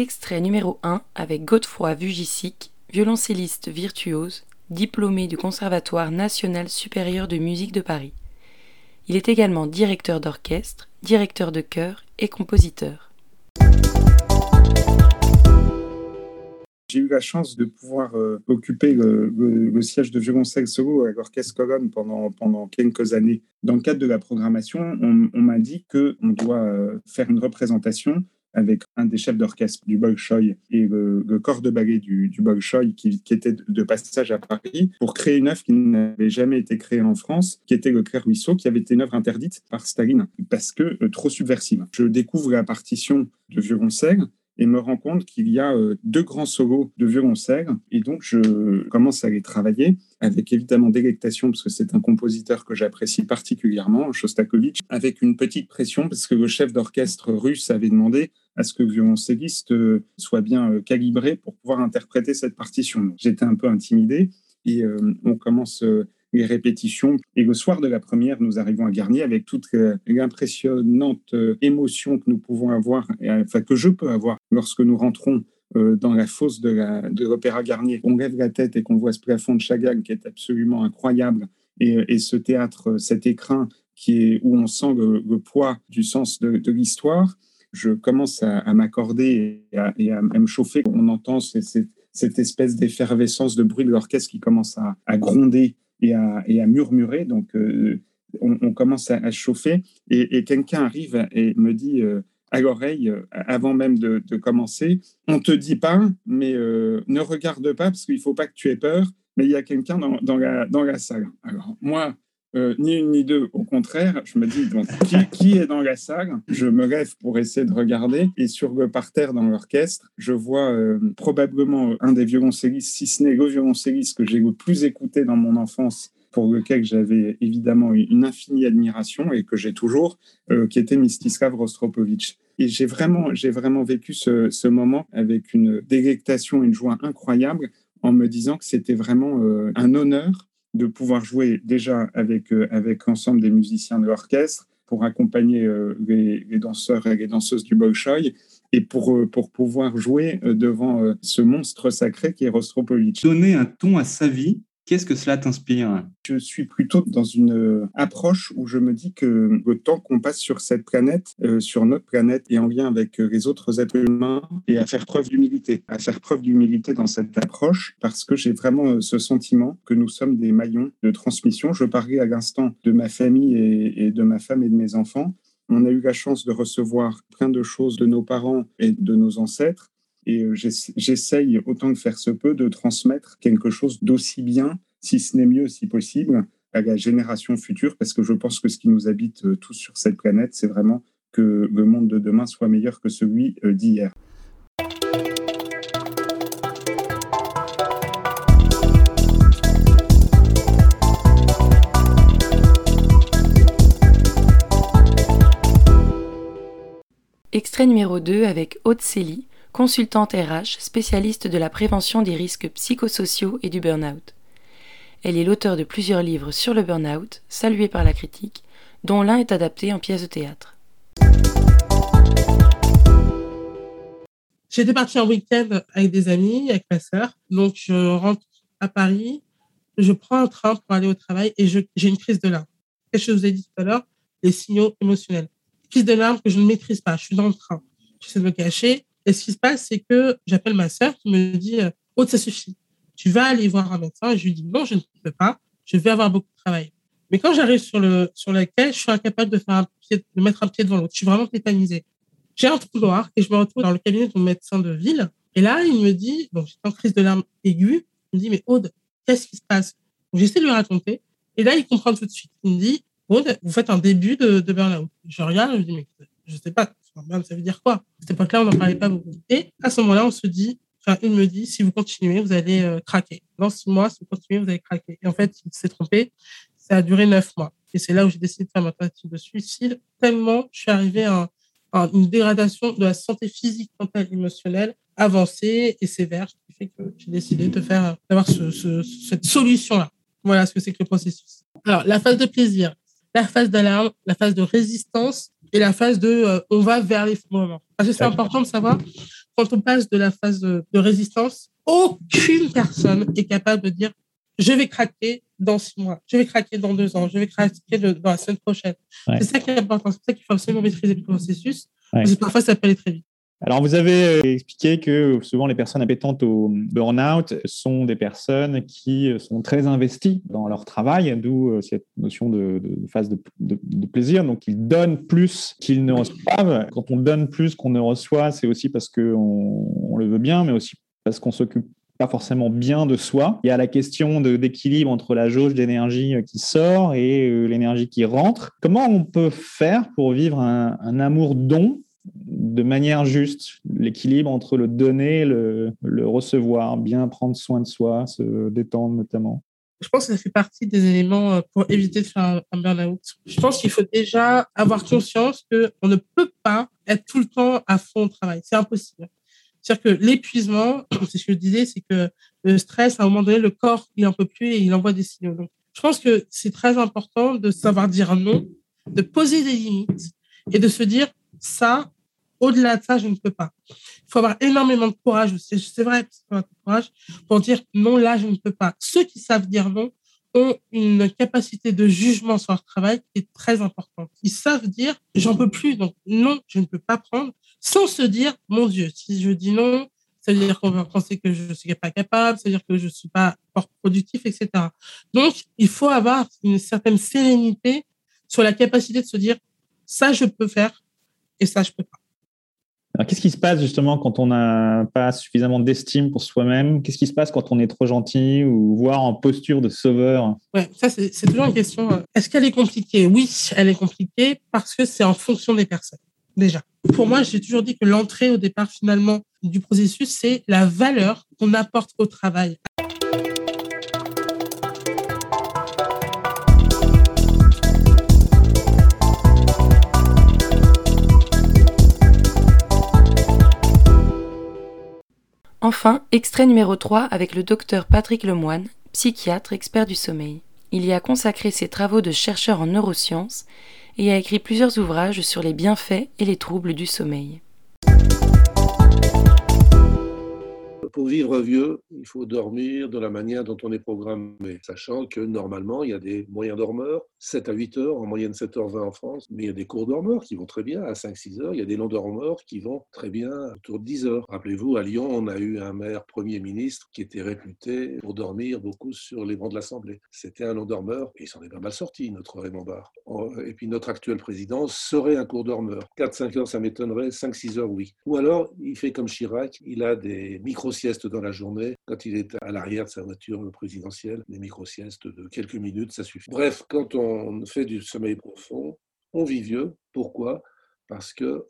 Extrait numéro 1 avec Godefroy Vugisic, violoncelliste virtuose, diplômé du Conservatoire national supérieur de musique de Paris. Il est également directeur d'orchestre, directeur de chœur et compositeur. J'ai eu la chance de pouvoir euh, occuper le, siège de violoncelle solo à l'Orchestre Colonne pendant, pendant quelques années. Dans le cadre de la programmation, on, m'a dit qu'on doit euh, faire une représentation avec un des chefs d'orchestre du Bolchoï et le, corps de ballet du, du qui, était de passage à Paris pour créer une œuvre qui n'avait jamais été créée en France, qui était le Clair Ruisseau, qui avait été une œuvre interdite par Staline parce que euh, trop subversive. Je découvre la partition de violoncelle et me rends compte qu'il y a euh, deux grands solos de violoncelle. Et donc, je commence à les travailler avec évidemment délectation, parce que c'est un compositeur que j'apprécie particulièrement, Shostakovich, avec une petite pression, parce que le chef d'orchestre russe avait demandé à ce que le violoncelliste euh, soit bien euh, calibré pour pouvoir interpréter cette partition. J'étais un peu intimidé et on commence les répétitions. Et le soir de la première, nous arrivons à Garnier avec toute l'impressionnante émotion que nous pouvons avoir, enfin que je peux avoir lorsque nous rentrons euh, dans la fosse de l'Opéra Garnier. On lève la tête et qu'on voit ce plafond de Chagall qui est absolument incroyable. Et, ce théâtre, cet écrin qui est, où on sent le, poids du sens de, l'histoire, je commence à, m'accorder et, à, me chauffer. On entend cette, espèce d'effervescence de bruit de l'orchestre qui commence à, gronder et à, murmurer. Donc, euh, on, commence à, chauffer et, quelqu'un arrive et me dit euh, à l'oreille, euh, avant même de, commencer, on te dit pas, mais ne regarde pas parce qu'il faut pas que tu aies peur, mais il y a quelqu'un dans, dans, la, dans la salle. Alors, moi, ni une ni deux. Au contraire, je me dis donc, qui, qui, est dans la salle? Je me lève pour essayer de regarder et sur le parterre dans l'orchestre, je vois probablement un des violoncellistes, si ce n'est le violoncelliste que j'ai le plus écouté dans mon enfance pour lequel j'avais évidemment une infinie admiration et que j'ai toujours, euh, qui était Mistislav Rostropovitch. Et j'ai vraiment, j'ai vraiment vécu ce, moment avec une délectation, une joie incroyable en me disant que c'était vraiment euh, un honneur de pouvoir jouer déjà avec, euh, avec l'ensemble des musiciens de l'orchestre pour accompagner les, les, danseurs et les danseuses du Bolshoi et pour, pour pouvoir jouer devant ce monstre sacré qui est Rostropovitch. Donner un ton à sa vie Qu'est-ce que cela t'inspire? Je suis plutôt dans une euh, approche où je me dis que le temps qu'on passe sur cette planète, euh, sur notre planète et en lien avec euh, les autres êtres humains, et à faire preuve d'humilité, à faire preuve d'humilité dans cette approche, parce que j'ai vraiment ce sentiment que nous sommes des maillons de transmission. Je parlais à l'instant de ma famille et de ma femme et de mes enfants. On a eu la chance de recevoir plein de choses de nos parents et de nos ancêtres. Et euh, j'essaye, autant que faire se peut, de transmettre quelque chose d'aussi bien, si ce n'est mieux, si possible, à la génération future, parce que je pense que ce qui nous habite euh, tous sur cette planète, c'est vraiment que le monde de demain soit meilleur que celui euh, d'hier. Extrait numéro 2 avec Haute Célie, consultante RH, spécialiste de la prévention des risques psychosociaux et du burn-out. Elle est l'auteur de plusieurs livres sur le burn-out, salués par la critique, dont l'un est adapté en pièce de théâtre. J'étais partie en week-end avec des amis, avec ma sœur. Donc, je rentre à Paris, je prends un train pour aller au travail et j'ai une crise de larmes. Qu'est-ce que je vous ai dit tout à l'heure Les signaux émotionnels. Crise de larmes que je ne maîtrise pas. Je suis dans le train. J'essaie de me cacher. Et ce qui se passe, c'est que j'appelle ma sœur qui me dit Oh, ça suffit. Tu vas aller voir un médecin. Je lui dis Non, je ne peux pas. Je vais avoir beaucoup de travail. Mais quand j'arrive sur sur la quai, je suis incapable de faire un pied, de mettre un pied devant l'autre. Je suis vraiment tétanisée. J'ai un trou noir et je me retrouve dans le cabinet de mon médecin de ville. Et là, il me dit, donc j'étais en crise de larmes aiguë, il me dit, mais Aude, qu'est-ce qui se passe? J'essaie de lui raconter. Et là, il comprend tout de suite. Il me dit, Aude, vous faites un début de, de burn-out. Je regarde, je me dis, mais je sais pas, ça veut dire quoi? À cette époque-là, on n'en parlait pas beaucoup. Et à ce moment-là, on se dit, enfin, il me dit, si vous continuez, vous allez euh, craquer. Dans six mois, si vous continuez, vous allez craquer. Et en fait, il s'est trompé. Ça a duré neuf mois. Et c'est là où j'ai décidé de faire ma tentative de suicide. Tellement je suis arrivée à une dégradation de la santé physique, mentale, émotionnelle avancée et sévère, ce qui fait que j'ai décidé de faire d'avoir ce, cette solution-là. Voilà ce que c'est que le processus. Alors, la phase de plaisir, la phase d'alarme, la phase de résistance et la phase de euh, on va vers les moments. Parce que c'est important de savoir, quand on passe de la phase de, de résistance, aucune personne est capable de dire je vais craquer dans six mois, je vais craquer dans deux ans, je vais craquer dans la semaine prochaine. C'est ça qui est important. C'est ça qu'il faut absolument maîtriser le processus. Parce que parfois, ça peut aller très vite. Alors, vous avez euh, expliqué que souvent les personnes appétentes au burn-out sont des personnes qui sont très investies dans leur travail, d'où euh, cette notion de, phase de, plaisir. Donc, ils donnent plus qu'ils ne reçoivent. Quand on donne plus qu'on ne reçoit, c'est aussi parce qu'on on le veut bien, mais aussi parce qu'on s'occupe pas forcément bien de soi. Il y a la question d'équilibre entre la jauge d'énergie euh, qui sort et euh, l'énergie qui rentre. Comment on peut faire pour vivre un, amour don de manière juste, l'équilibre entre le donner et le, recevoir, bien prendre soin de soi, se détendre notamment Je pense que ça fait partie des éléments euh, pour éviter de faire un burn-out. Je pense qu'il faut déjà avoir conscience qu'on ne peut pas être tout le temps à fond au travail. C'est impossible. C'est-à-dire que l'épuisement, c'est ce que je disais, c'est que le stress, à un moment donné, le corps, il n'en peut plus et il envoie des signaux. Donc, je pense que c'est très important de savoir dire non, de poser des limites et de se dire ça, au-delà de ça, je ne peux pas. Il faut avoir énormément de courage aussi. C'est vrai, de courage pour dire non, là, je ne peux pas. Ceux qui savent dire non ont une capacité de jugement sur leur travail qui est très importante. Ils savent dire j'en peux plus, donc non, je ne peux pas prendre sans se dire, mon Dieu, si je dis non, ça veut dire qu'on va penser que je ne suis pas capable, ça veut dire que je ne suis pas productif, etc. Donc, il faut avoir une certaine sérénité sur la capacité de se dire, ça, je peux faire et ça, je ne peux pas. Alors, qu'est-ce qui se passe justement quand on n'a pas suffisamment d'estime pour soi-même? Qu'est-ce qui se passe quand on est trop gentil ou voire en posture de sauveur? Ouais, ça c'est toujours une question. Euh, est-ce qu'elle est compliquée? Oui, elle est compliquée parce que c'est en fonction des personnes déjà. Pour moi, j'ai toujours dit que l'entrée au départ finalement du processus, c'est la valeur qu'on apporte au travail. Enfin, extrait numéro 3 avec le docteur Patrick Lemoine, psychiatre expert du sommeil. Il y a consacré ses travaux de chercheur en neurosciences et a écrit plusieurs ouvrages sur les bienfaits et les troubles du sommeil. Pour vivre vieux, il faut dormir de la manière dont on est programmé, sachant que normalement, il y a des moyens dormeurs, 7 à 8 heures, en moyenne 7h20 en France, mais il y a des courts dormeurs qui vont très bien à 5-6 heures, il y a des longs dormeurs qui vont très bien autour de 10 heures. Rappelez-vous, à Lyon, on a eu un maire Premier ministre qui était réputé pour dormir beaucoup sur les bancs de l'Assemblée. C'était un long dormeur, et il s'en est pas mal sorti, notre Raymond Barre. Et puis notre actuel président serait un court dormeur. 4-5 heures, ça m'étonnerait, 5-6 heures, oui. Ou alors, il fait comme Chirac, il a des micro sieste dans la journée. Quand il est à l'arrière de sa voiture présidentielle, des micro-siestes de quelques minutes, ça suffit. Bref, quand on fait du sommeil profond, on vit vieux. Pourquoi? Parce que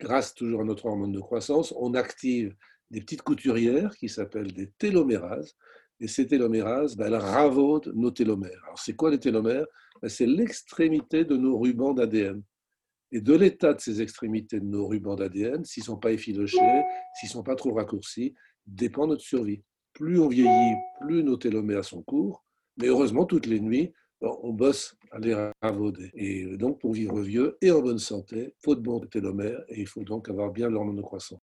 grâce toujours à notre hormone de croissance, on active des petites couturières qui s'appellent des télomérases. Et ces télomérases, ben, elles ravaudent nos télomères. Alors, c'est quoi les télomères? Ben, C'est l'extrémité de nos rubans d'ADN. Et de l'état de ces extrémités de nos rubans d'ADN, s'ils ne sont pas effilochés, s'ils ne sont pas trop raccourcis, dépend notre survie. Plus on vieillit, plus nos télomères sont courts, Mais heureusement, toutes les nuits, on bosse à les ravauder. Et donc, pour vivre vieux et en bonne santé, il faut de bons télomères et il faut donc avoir bien l'hormone de croissance.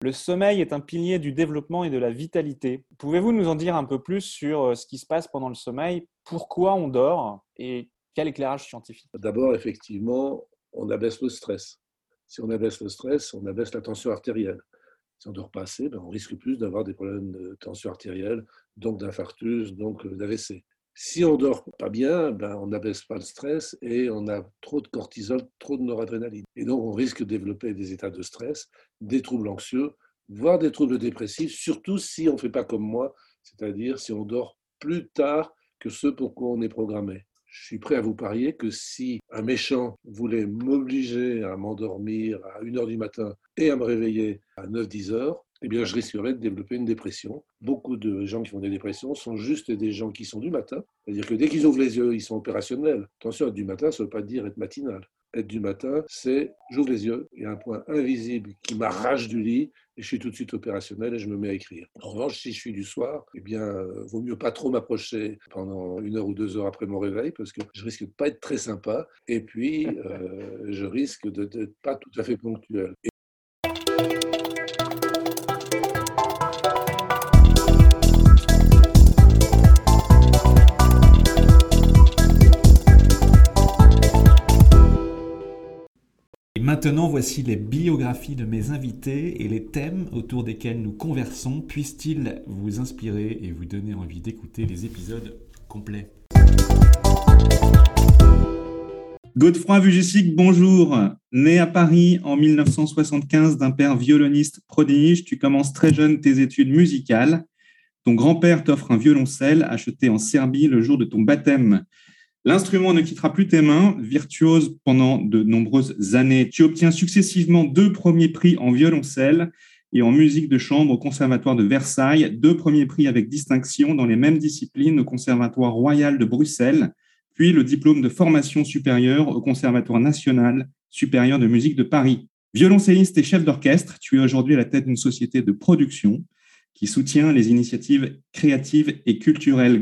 Le sommeil est un pilier du développement et de la vitalité. Pouvez-vous nous en dire un peu plus sur euh, ce qui se passe pendant le sommeil Pourquoi on dort Et quel éclairage scientifique? D'abord, effectivement, on abaisse le stress. Si on abaisse le stress, on abaisse la tension artérielle. Si on dort pas assez, ben on risque plus d'avoir des problèmes de tension artérielle, donc d'infarctus, donc euh, d'AVC. Si on dort pas bien, ben on n'abaisse pas le stress et on a trop de cortisol, trop de noradrénaline. Et donc on risque de développer des états de stress, des troubles anxieux, voire des troubles dépressifs, surtout si on ne fait pas comme moi, c'est-à-dire si on dort plus tard que ce pour quoi on est programmé. Je suis prêt à vous parier que si un méchant voulait m'obliger à m'endormir à 1h du matin et à me réveiller à 9-10 heures, eh bien, je risquerais de développer une dépression. Beaucoup de gens qui font des dépressions sont juste des gens qui sont du matin. C'est-à-dire que dès qu'ils ouvrent les yeux, ils sont opérationnels. Attention, être du matin, ça ne veut pas dire être matinal. Être du matin, c'est j'ouvre les yeux, il y a un point invisible qui m'arrache du lit et je suis tout de suite opérationnel et je me mets à écrire. En revanche, si je suis du soir, eh bien, euh, vaut mieux pas trop m'approcher pendant une heure ou deux heures après mon réveil parce que je risque de pas être très sympa et puis euh, je risque de pas tout à fait ponctuel. Maintenant, voici les biographies de mes invités et les thèmes autour desquels nous conversons. Puissent-ils vous inspirer et vous donner envie d'écouter les épisodes complets? Godefroy Vugissic, bonjour. Né à Paris en 1975 d'un père violoniste prodige, tu commences très jeune tes études musicales. Ton grand-père t'offre un violoncelle acheté en Serbie le jour de ton baptême. L'instrument ne quittera plus tes mains, virtuose pendant de nombreuses années. Tu obtiens successivement deux premiers prix en violoncelle et en musique de chambre au Conservatoire de Versailles, deux premiers prix avec distinction dans les mêmes disciplines au Conservatoire royal de Bruxelles, puis le diplôme de formation supérieure au Conservatoire national supérieur de musique de Paris. Violoncelliste et chef d'orchestre, tu es aujourd'hui à la tête d'une société de production qui soutient les initiatives créatives et culturelles.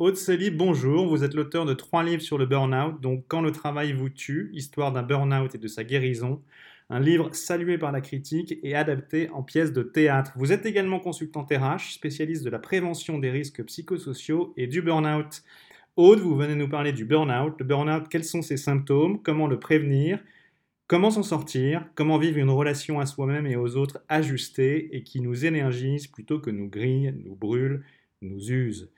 Aude Sely, bonjour. Vous êtes l'auteur de trois livres sur le burn-out, donc Quand le travail vous tue, histoire d'un burn-out et de sa guérison. Un livre salué par la critique et adapté en pièce de théâtre. Vous êtes également consultant RH, spécialiste de la prévention des risques psychosociaux et du burn-out. Aude, vous venez nous parler du burn-out. Le burn-out, quels sont ses symptômes? Comment le prévenir? Comment s'en sortir? Comment vivre une relation à soi-même et aux autres ajustée et qui nous énergise plutôt que nous grille, nous brûle, nous use?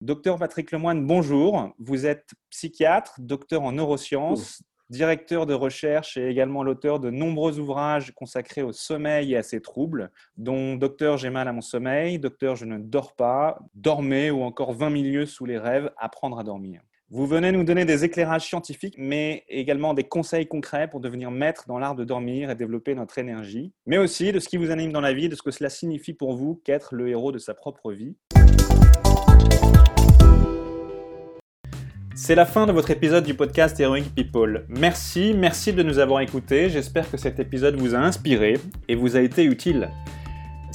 Docteur Patrick Lemoine, bonjour. Vous êtes psychiatre, docteur en neurosciences, directeur de recherche et également l'auteur de nombreux ouvrages consacrés au sommeil et à ses troubles, dont Docteur J'ai mal à mon sommeil, Docteur Je ne dors pas, Dormez ou encore 20 milieux sous les rêves, Apprendre à dormir. Vous venez nous donner des éclairages scientifiques, mais également des conseils concrets pour devenir maître dans l'art de dormir et développer notre énergie, mais aussi de ce qui vous anime dans la vie, de ce que cela signifie pour vous qu'être le héros de sa propre vie. C'est la fin de votre épisode du podcast Heroic People. Merci, merci de nous avoir écoutés. J'espère que cet épisode vous a inspiré et vous a été utile.